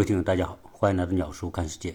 各位听友，大家好，欢迎来到鸟叔看世界。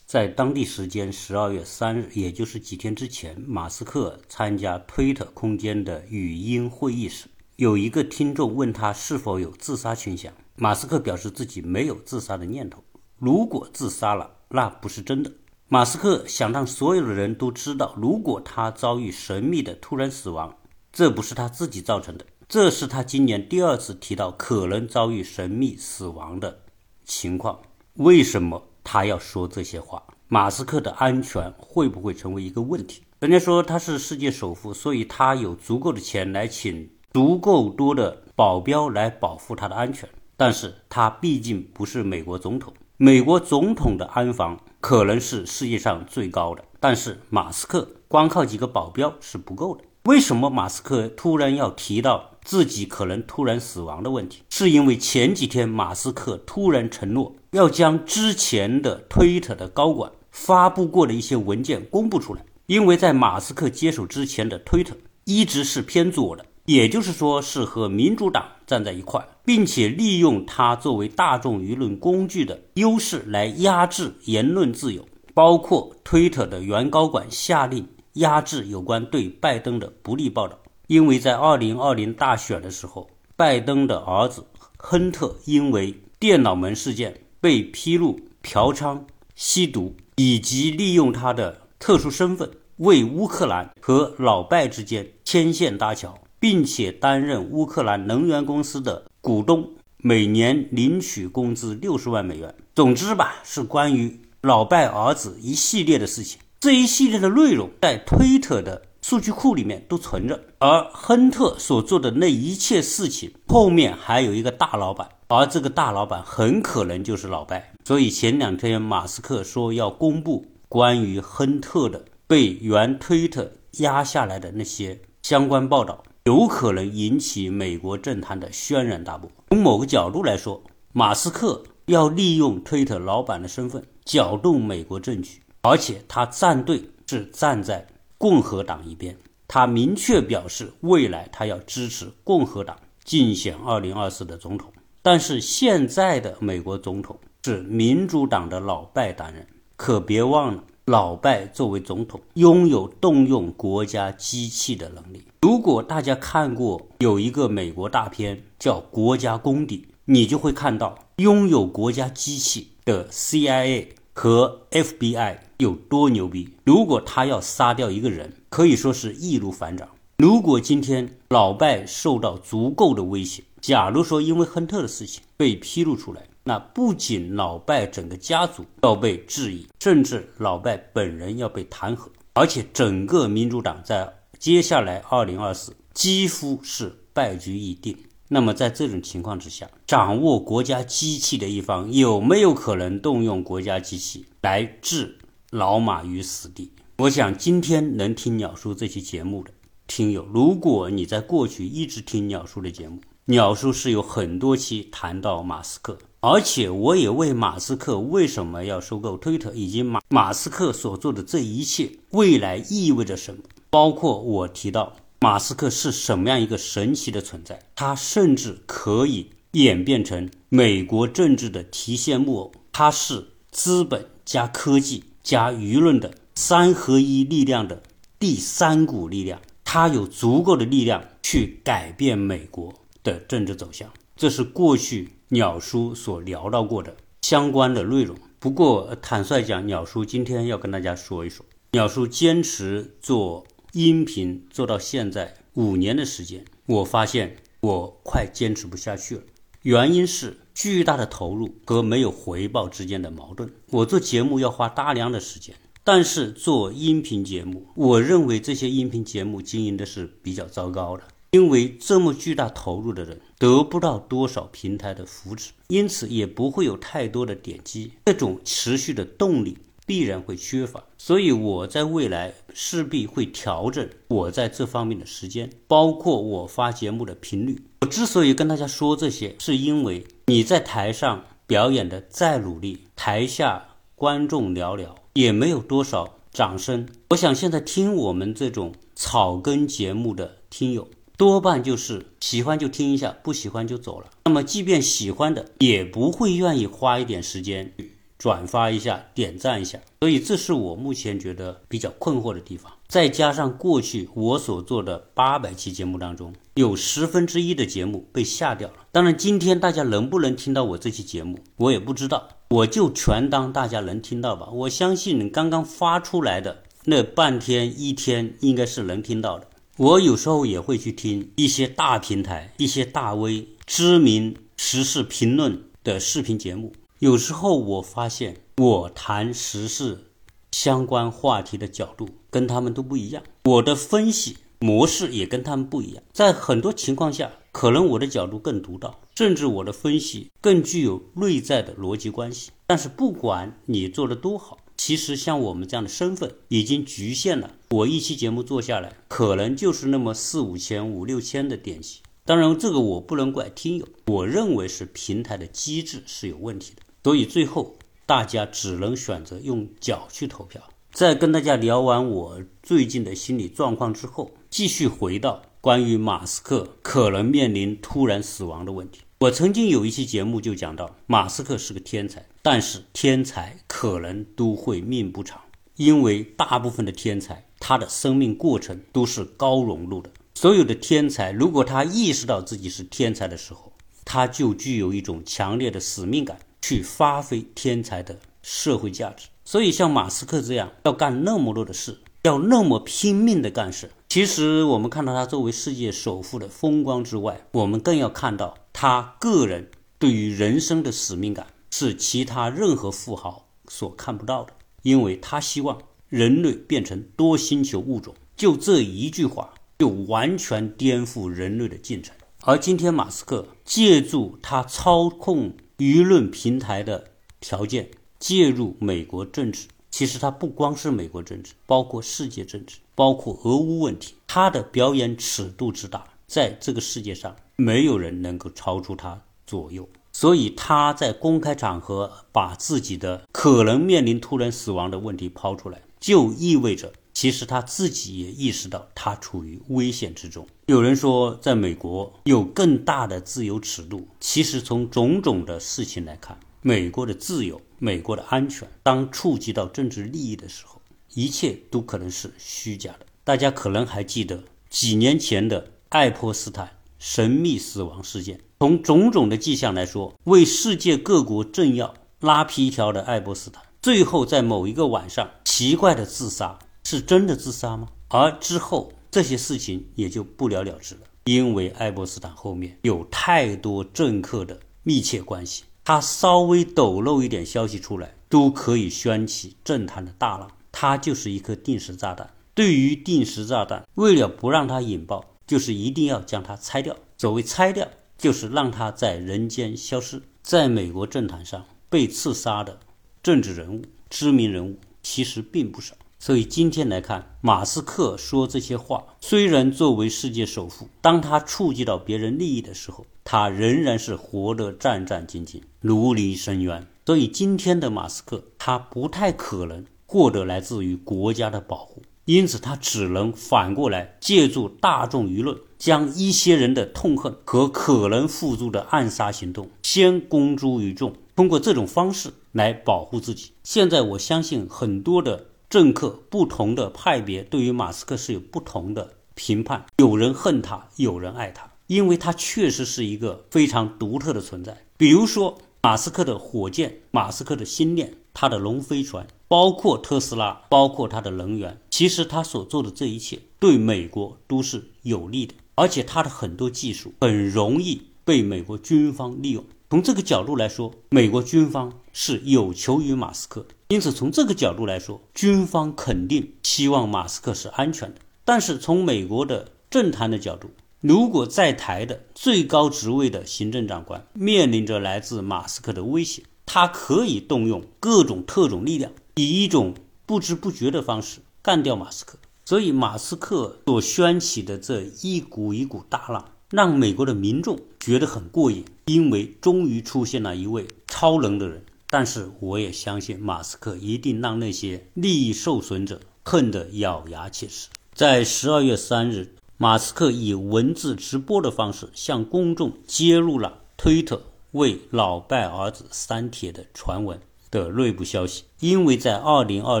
在当地时间十二月三日，也就是几天之前，马斯克参加推特空间的语音会议时，有一个听众问他是否有自杀倾向。马斯克表示自己没有自杀的念头，如果自杀了，那不是真的。马斯克想让所有的人都知道，如果他遭遇神秘的突然死亡，这不是他自己造成的。这是他今年第二次提到可能遭遇神秘死亡的情况。为什么他要说这些话？马斯克的安全会不会成为一个问题？人家说他是世界首富，所以他有足够的钱来请足够多的保镖来保护他的安全。但是他毕竟不是美国总统，美国总统的安防可能是世界上最高的。但是马斯克光靠几个保镖是不够的。为什么马斯克突然要提到？自己可能突然死亡的问题，是因为前几天马斯克突然承诺要将之前的推特的高管发布过的一些文件公布出来。因为在马斯克接手之前的推特一直是偏左的，也就是说是和民主党站在一块，并且利用它作为大众舆论工具的优势来压制言论自由，包括推特的原高管下令压制有关对拜登的不利报道。因为在二零二零大选的时候，拜登的儿子亨特因为电脑门事件被披露嫖娼、吸毒，以及利用他的特殊身份为乌克兰和老拜之间牵线搭桥，并且担任乌克兰能源公司的股东，每年领取工资六十万美元。总之吧，是关于老拜儿子一系列的事情。这一系列的内容在推特的。数据库里面都存着，而亨特所做的那一切事情后面还有一个大老板，而这个大老板很可能就是老拜。所以前两天马斯克说要公布关于亨特的被原推特压下来的那些相关报道，有可能引起美国政坛的轩然大波。从某个角度来说，马斯克要利用推特老板的身份搅动美国政局，而且他站队是站在。共和党一边，他明确表示未来他要支持共和党竞选二零二四的总统。但是现在的美国总统是民主党的老拜担任，可别忘了，老拜作为总统拥有动用国家机器的能力。如果大家看过有一个美国大片叫《国家公敌》，你就会看到拥有国家机器的 CIA。和 FBI 有多牛逼？如果他要杀掉一个人，可以说是易如反掌。如果今天老拜受到足够的威胁，假如说因为亨特的事情被披露出来，那不仅老拜整个家族要被质疑，甚至老拜本人要被弹劾，而且整个民主党在接下来二零二四几乎是败局已定。那么在这种情况之下，掌握国家机器的一方有没有可能动用国家机器来置老马于死地？我想今天能听鸟叔这期节目的听友，如果你在过去一直听鸟叔的节目，鸟叔是有很多期谈到马斯克，而且我也为马斯克为什么要收购推特，以及马马斯克所做的这一切未来意味着什么，包括我提到。马斯克是什么样一个神奇的存在？他甚至可以演变成美国政治的提线木偶。他是资本加科技加舆论的三合一力量的第三股力量。他有足够的力量去改变美国的政治走向。这是过去鸟叔所聊到过的相关的内容。不过，坦率讲，鸟叔今天要跟大家说一说，鸟叔坚持做。音频做到现在五年的时间，我发现我快坚持不下去了。原因是巨大的投入和没有回报之间的矛盾。我做节目要花大量的时间，但是做音频节目，我认为这些音频节目经营的是比较糟糕的，因为这么巨大投入的人得不到多少平台的扶持，因此也不会有太多的点击，这种持续的动力。必然会缺乏，所以我在未来势必会调整我在这方面的时间，包括我发节目的频率。我之所以跟大家说这些，是因为你在台上表演的再努力，台下观众寥寥，也没有多少掌声。我想现在听我们这种草根节目的听友，多半就是喜欢就听一下，不喜欢就走了。那么，即便喜欢的，也不会愿意花一点时间转发一下、点赞一下。所以，这是我目前觉得比较困惑的地方。再加上过去我所做的八百期节目当中，有十分之一的节目被下掉了。当然，今天大家能不能听到我这期节目，我也不知道。我就全当大家能听到吧。我相信刚刚发出来的那半天一天，应该是能听到的。我有时候也会去听一些大平台、一些大 V、知名时事评论的视频节目。有时候我发现，我谈时事相关话题的角度跟他们都不一样，我的分析模式也跟他们不一样。在很多情况下，可能我的角度更独到，甚至我的分析更具有内在的逻辑关系。但是，不管你做的多好。其实像我们这样的身份已经局限了，我一期节目做下来，可能就是那么四五千、五六千的点击。当然，这个我不能怪听友，我认为是平台的机制是有问题的。所以最后大家只能选择用脚去投票。在跟大家聊完我最近的心理状况之后，继续回到关于马斯克可能面临突然死亡的问题。我曾经有一期节目就讲到，马斯克是个天才，但是天才可能都会命不长，因为大部分的天才他的生命过程都是高融入的。所有的天才，如果他意识到自己是天才的时候，他就具有一种强烈的使命感，去发挥天才的社会价值。所以像马斯克这样要干那么多的事，要那么拼命的干事，其实我们看到他作为世界首富的风光之外，我们更要看到。他个人对于人生的使命感是其他任何富豪所看不到的，因为他希望人类变成多星球物种。就这一句话，就完全颠覆人类的进程。而今天，马斯克借助他操控舆论平台的条件，介入美国政治。其实它不光是美国政治，包括世界政治，包括俄乌问题，他的表演尺度之大。在这个世界上，没有人能够超出他左右，所以他在公开场合把自己的可能面临突然死亡的问题抛出来，就意味着其实他自己也意识到他处于危险之中。有人说，在美国有更大的自由尺度，其实从种种的事情来看，美国的自由、美国的安全，当触及到政治利益的时候，一切都可能是虚假的。大家可能还记得几年前的。爱泼斯坦神秘死亡事件，从种种的迹象来说，为世界各国政要拉皮条的爱泼斯坦，最后在某一个晚上奇怪的自杀，是真的自杀吗？而之后这些事情也就不了了之了，因为爱泼斯坦后面有太多政客的密切关系，他稍微抖露一点消息出来，都可以掀起政坛的大浪。他就是一颗定时炸弹。对于定时炸弹，为了不让它引爆。就是一定要将它拆掉。所谓拆掉，就是让它在人间消失。在美国政坛上被刺杀的政治人物、知名人物其实并不少。所以今天来看，马斯克说这些话，虽然作为世界首富，当他触及到别人利益的时候，他仍然是活得战战兢兢、如临深渊。所以今天的马斯克，他不太可能获得来自于国家的保护。因此，他只能反过来借助大众舆论，将一些人的痛恨和可能付诸的暗杀行动先公诸于众，通过这种方式来保护自己。现在，我相信很多的政客、不同的派别对于马斯克是有不同的评判，有人恨他，有人爱他，因为他确实是一个非常独特的存在。比如说，马斯克的火箭，马斯克的星链，他的龙飞船。包括特斯拉，包括他的能源，其实他所做的这一切对美国都是有利的，而且他的很多技术很容易被美国军方利用。从这个角度来说，美国军方是有求于马斯克的。因此，从这个角度来说，军方肯定希望马斯克是安全的。但是从美国的政坛的角度，如果在台的最高职位的行政长官面临着来自马斯克的威胁，他可以动用各种特种力量。以一种不知不觉的方式干掉马斯克，所以马斯克所掀起的这一股一股大浪，让美国的民众觉得很过瘾，因为终于出现了一位超能的人。但是我也相信，马斯克一定让那些利益受损者恨得咬牙切齿。在十二月三日，马斯克以文字直播的方式向公众揭露了推特为老拜儿子删帖的传闻的内部消息。因为在二零二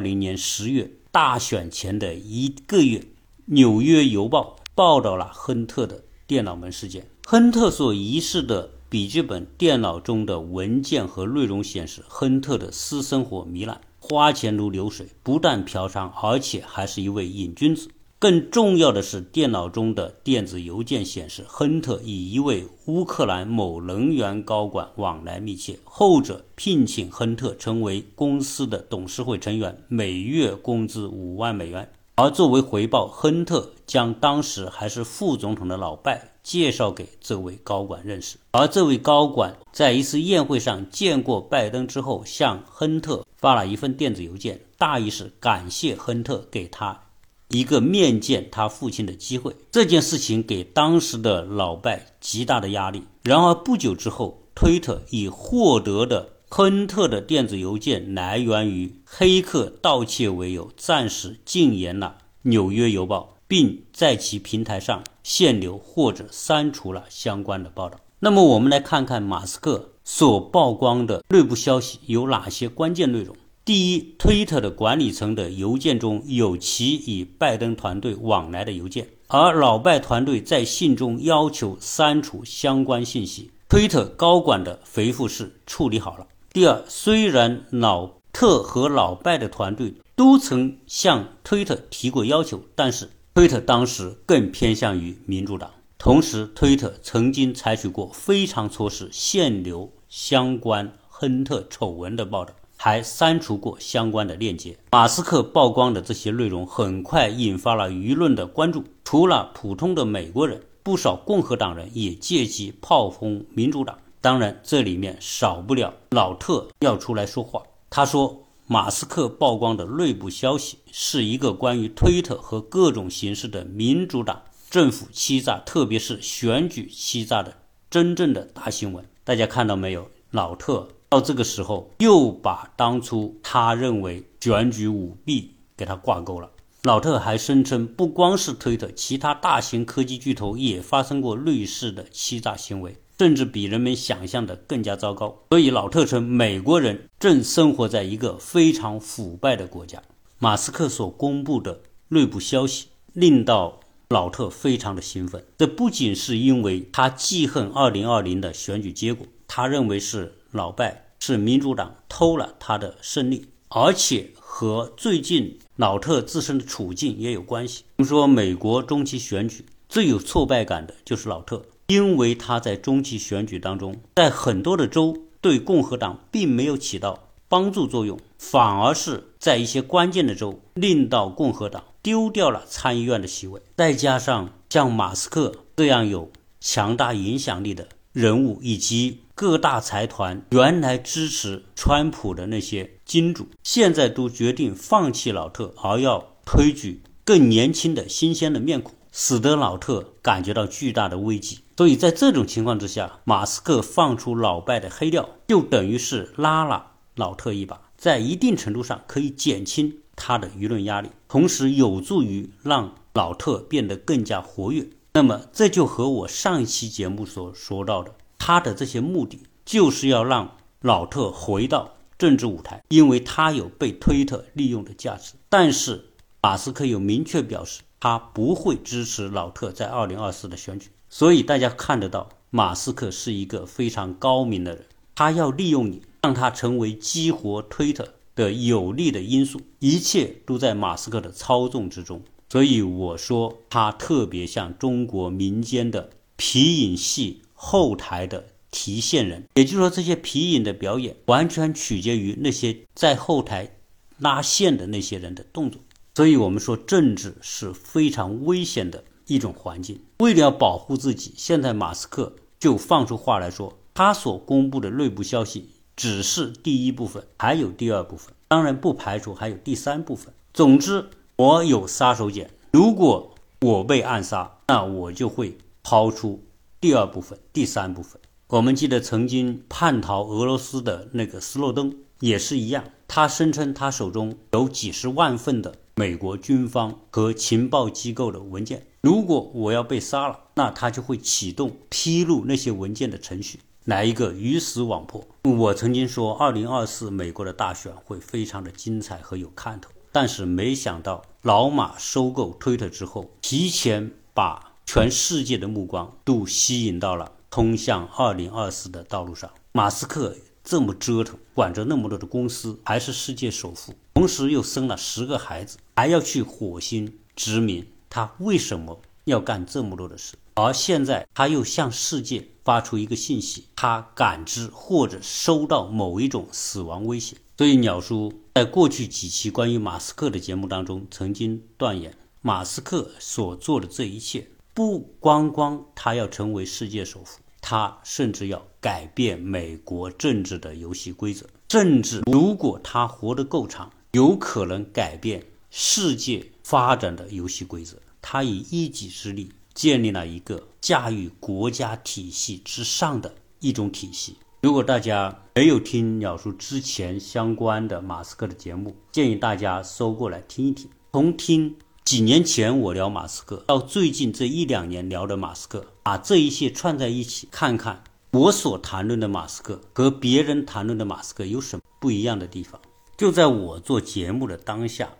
零年十月大选前的一个月，《纽约邮报》报道了亨特的电脑门事件。亨特所遗失的笔记本电脑中的文件和内容显示，亨特的私生活糜烂。花钱如流水，不但嫖娼，而且还是一位瘾君子。更重要的是，电脑中的电子邮件显示，亨特与一位乌克兰某能源高管往来密切，后者聘请亨特成为公司的董事会成员，每月工资五万美元。而作为回报，亨特将当时还是副总统的老拜介绍给这位高管认识。而这位高管在一次宴会上见过拜登之后，向亨特发了一份电子邮件，大意是感谢亨特给他一个面见他父亲的机会。这件事情给当时的老拜极大的压力。然而不久之后，推特以获得的。亨特的电子邮件来源于黑客盗窃为由，暂时禁言了《纽约邮报》，并在其平台上限流或者删除了相关的报道。那么，我们来看看马斯克所曝光的内部消息有哪些关键内容。第一，推特的管理层的邮件中有其与拜登团队往来的邮件，而老拜团队在信中要求删除相关信息。推特高管的回复是处理好了。第二，虽然老特和老拜的团队都曾向推特提过要求，但是推特当时更偏向于民主党。同时，推特曾经采取过非常措施，限流相关亨特丑闻的报道，还删除过相关的链接。马斯克曝光的这些内容很快引发了舆论的关注，除了普通的美国人，不少共和党人也借机炮轰民主党。当然，这里面少不了老特要出来说话。他说，马斯克曝光的内部消息是一个关于推特和各种形式的民主党政府欺诈，特别是选举欺诈的真正的大新闻。大家看到没有？老特到这个时候又把当初他认为选举舞弊给他挂钩了。老特还声称，不光是推特，其他大型科技巨头也发生过类似的欺诈行为。甚至比人们想象的更加糟糕。所以老特称，美国人正生活在一个非常腐败的国家。马斯克所公布的内部消息令到老特非常的兴奋。这不仅是因为他记恨2020的选举结果，他认为是老拜是民主党偷了他的胜利，而且和最近老特自身的处境也有关系。我们说，美国中期选举最有挫败感的就是老特。因为他在中期选举当中，在很多的州对共和党并没有起到帮助作用，反而是在一些关键的州令到共和党丢掉了参议院的席位。再加上像马斯克这样有强大影响力的人物，以及各大财团原来支持川普的那些金主，现在都决定放弃老特，而要推举更年轻的新鲜的面孔。使得老特感觉到巨大的危机，所以在这种情况之下，马斯克放出老拜的黑料，就等于是拉了老特一把，在一定程度上可以减轻他的舆论压力，同时有助于让老特变得更加活跃。那么，这就和我上一期节目所说到的，他的这些目的就是要让老特回到政治舞台，因为他有被推特利用的价值。但是，马斯克有明确表示。他不会支持老特在二零二四的选举，所以大家看得到，马斯克是一个非常高明的人。他要利用你，让他成为激活推特的有利的因素，一切都在马斯克的操纵之中。所以我说，他特别像中国民间的皮影戏后台的提线人，也就是说，这些皮影的表演完全取决于那些在后台拉线的那些人的动作。所以，我们说政治是非常危险的一种环境。为了保护自己，现在马斯克就放出话来说，他所公布的内部消息只是第一部分，还有第二部分。当然，不排除还有第三部分。总之，我有杀手锏。如果我被暗杀，那我就会抛出第二部分、第三部分。我们记得曾经叛逃俄罗斯的那个斯诺登也是一样，他声称他手中有几十万份的。美国军方和情报机构的文件，如果我要被杀了，那他就会启动披露那些文件的程序，来一个鱼死网破。我曾经说，二零二四美国的大选会非常的精彩和有看头，但是没想到老马收购推特之后，提前把全世界的目光都吸引到了通向二零二四的道路上。马斯克这么折腾，管着那么多的公司，还是世界首富，同时又生了十个孩子，还要去火星殖民。他为什么要干这么多的事？而现在他又向世界发出一个信息，他感知或者收到某一种死亡威胁。所以鸟叔在过去几期关于马斯克的节目当中，曾经断言，马斯克所做的这一切，不光光他要成为世界首富，他甚至要改变美国政治的游戏规则。甚至如果他活得够长，有可能改变世界。发展的游戏规则，他以一己之力建立了一个驾驭国家体系之上的一种体系。如果大家没有听鸟叔之前相关的马斯克的节目，建议大家搜过来听一听。从听几年前我聊马斯克，到最近这一两年聊的马斯克，把这一切串在一起，看看我所谈论的马斯克和别人谈论的马斯克有什么不一样的地方。就在我做节目的当下。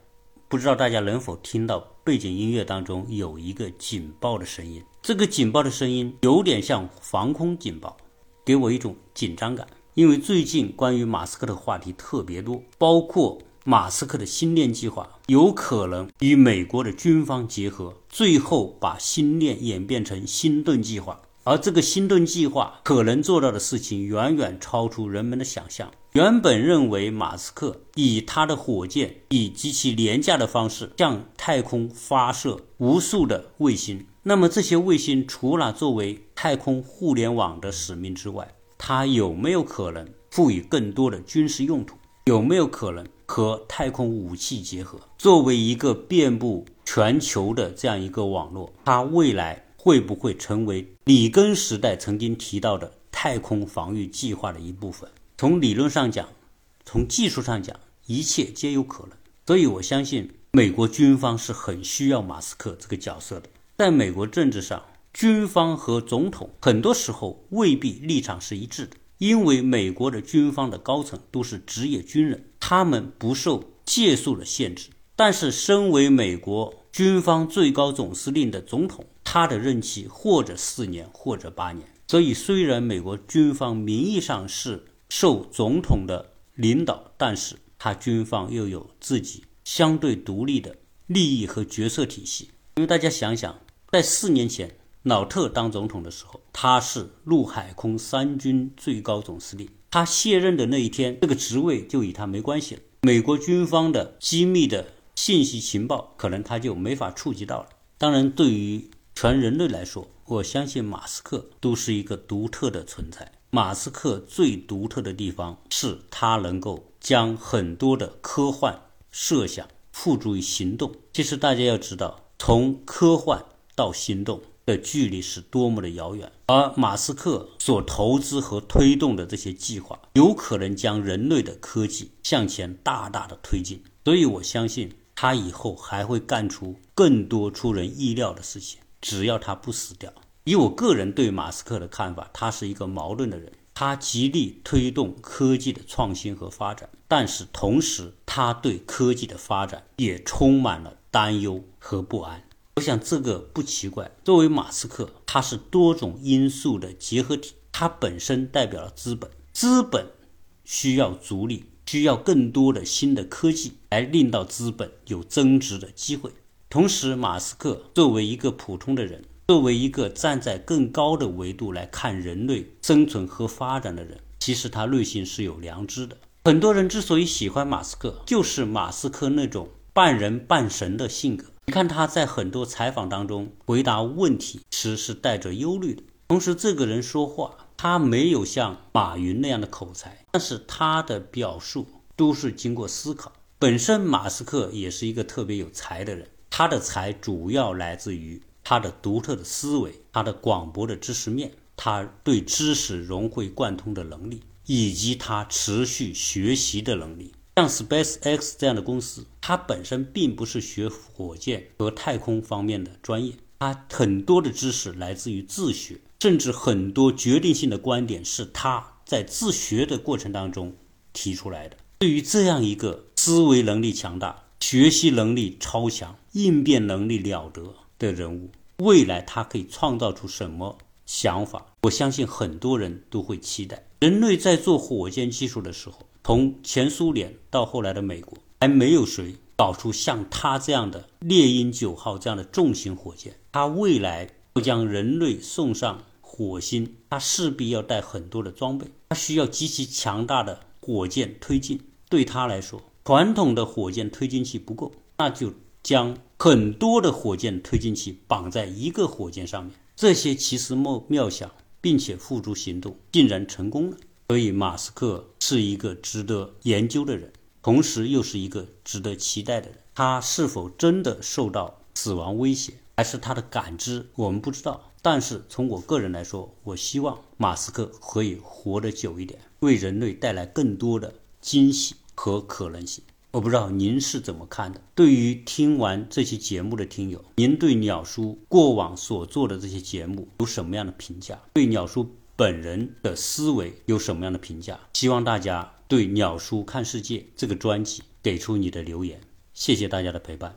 不知道大家能否听到背景音乐当中有一个警报的声音？这个警报的声音有点像防空警报，给我一种紧张感。因为最近关于马斯克的话题特别多，包括马斯克的星链计划有可能与美国的军方结合，最后把星链演变成星盾计划。而这个星盾计划可能做到的事情远远超出人们的想象。原本认为马斯克以他的火箭以极其廉价的方式向太空发射无数的卫星，那么这些卫星除了作为太空互联网的使命之外，它有没有可能赋予更多的军事用途？有没有可能和太空武器结合，作为一个遍布全球的这样一个网络？它未来会不会成为里根时代曾经提到的太空防御计划的一部分？从理论上讲，从技术上讲，一切皆有可能。所以我相信，美国军方是很需要马斯克这个角色的。在美国政治上，军方和总统很多时候未必立场是一致的，因为美国的军方的高层都是职业军人，他们不受借数的限制。但是，身为美国军方最高总司令的总统，他的任期或者四年，或者八年。所以，虽然美国军方名义上是受总统的领导，但是他军方又有自己相对独立的利益和决策体系。因为大家想想，在四年前老特当总统的时候，他是陆海空三军最高总司令，他卸任的那一天，这个职位就与他没关系了。美国军方的机密的信息情报，可能他就没法触及到了。当然，对于全人类来说，我相信马斯克都是一个独特的存在。马斯克最独特的地方是他能够将很多的科幻设想付诸于行动。其实大家要知道，从科幻到行动的距离是多么的遥远。而马斯克所投资和推动的这些计划，有可能将人类的科技向前大大的推进。所以我相信他以后还会干出更多出人意料的事情，只要他不死掉。以我个人对马斯克的看法，他是一个矛盾的人。他极力推动科技的创新和发展，但是同时他对科技的发展也充满了担忧和不安。我想这个不奇怪。作为马斯克，他是多种因素的结合体，他本身代表了资本，资本需要逐利，需要更多的新的科技来令到资本有增值的机会。同时，马斯克作为一个普通的人。作为一个站在更高的维度来看人类生存和发展的人，其实他内心是有良知的。很多人之所以喜欢马斯克，就是马斯克那种半人半神的性格。你看他在很多采访当中回答问题时是带着忧虑的，同时这个人说话他没有像马云那样的口才，但是他的表述都是经过思考。本身马斯克也是一个特别有才的人，他的才主要来自于。他的独特的思维，他的广博的知识面，他对知识融会贯通的能力，以及他持续学习的能力。像 SpaceX 这样的公司，它本身并不是学火箭和太空方面的专业，它很多的知识来自于自学，甚至很多决定性的观点是他在自学的过程当中提出来的。对于这样一个思维能力强大、学习能力超强、应变能力了得的人物，未来他可以创造出什么想法？我相信很多人都会期待。人类在做火箭技术的时候，从前苏联到后来的美国，还没有谁。搞出像他这样的猎鹰九号这样的重型火箭，他未来要将人类送上火星，他势必要带很多的装备，他需要极其强大的火箭推进。对他来说，传统的火箭推进器不够，那就将很多的火箭推进器绑在一个火箭上面。这些奇思妙妙想，并且付诸行动，竟然成功了。所以，马斯克是一个值得研究的人。同时又是一个值得期待的人，他是否真的受到死亡威胁，还是他的感知，我们不知道。但是从我个人来说，我希望马斯克可以活得久一点，为人类带来更多的惊喜和可能性。我不知道您是怎么看的？对于听完这期节目的听友，您对鸟叔过往所做的这些节目有什么样的评价？对鸟叔本人的思维有什么样的评价？希望大家。对《鸟叔看世界》这个专辑给出你的留言，谢谢大家的陪伴。